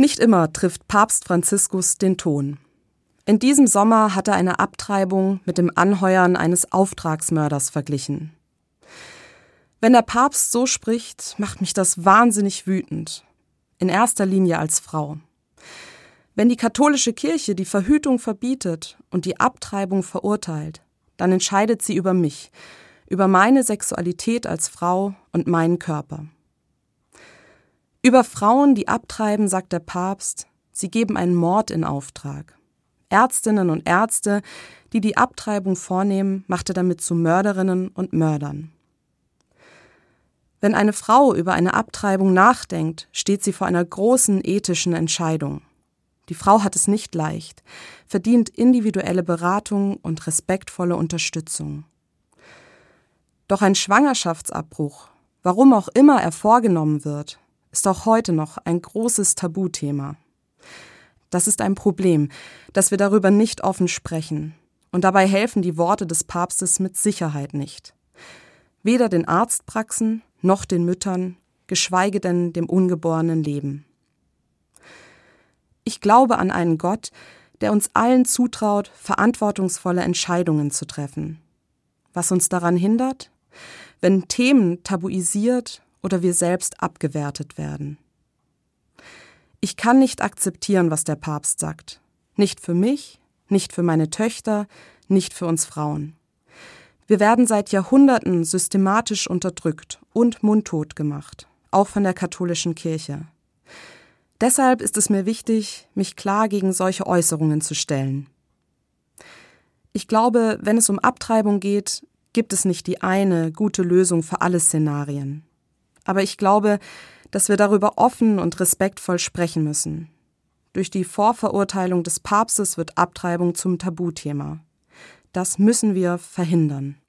Nicht immer trifft Papst Franziskus den Ton. In diesem Sommer hat er eine Abtreibung mit dem Anheuern eines Auftragsmörders verglichen. Wenn der Papst so spricht, macht mich das wahnsinnig wütend. In erster Linie als Frau. Wenn die katholische Kirche die Verhütung verbietet und die Abtreibung verurteilt, dann entscheidet sie über mich, über meine Sexualität als Frau und meinen Körper. Über Frauen, die abtreiben, sagt der Papst, sie geben einen Mord in Auftrag. Ärztinnen und Ärzte, die die Abtreibung vornehmen, macht er damit zu Mörderinnen und Mördern. Wenn eine Frau über eine Abtreibung nachdenkt, steht sie vor einer großen ethischen Entscheidung. Die Frau hat es nicht leicht, verdient individuelle Beratung und respektvolle Unterstützung. Doch ein Schwangerschaftsabbruch, warum auch immer er vorgenommen wird, ist auch heute noch ein großes Tabuthema. Das ist ein Problem, dass wir darüber nicht offen sprechen. Und dabei helfen die Worte des Papstes mit Sicherheit nicht. Weder den Arztpraxen noch den Müttern, geschweige denn dem ungeborenen Leben. Ich glaube an einen Gott, der uns allen zutraut, verantwortungsvolle Entscheidungen zu treffen. Was uns daran hindert? Wenn Themen tabuisiert oder wir selbst abgewertet werden. Ich kann nicht akzeptieren, was der Papst sagt. Nicht für mich, nicht für meine Töchter, nicht für uns Frauen. Wir werden seit Jahrhunderten systematisch unterdrückt und mundtot gemacht, auch von der katholischen Kirche. Deshalb ist es mir wichtig, mich klar gegen solche Äußerungen zu stellen. Ich glaube, wenn es um Abtreibung geht, gibt es nicht die eine gute Lösung für alle Szenarien. Aber ich glaube, dass wir darüber offen und respektvoll sprechen müssen. Durch die Vorverurteilung des Papstes wird Abtreibung zum Tabuthema. Das müssen wir verhindern.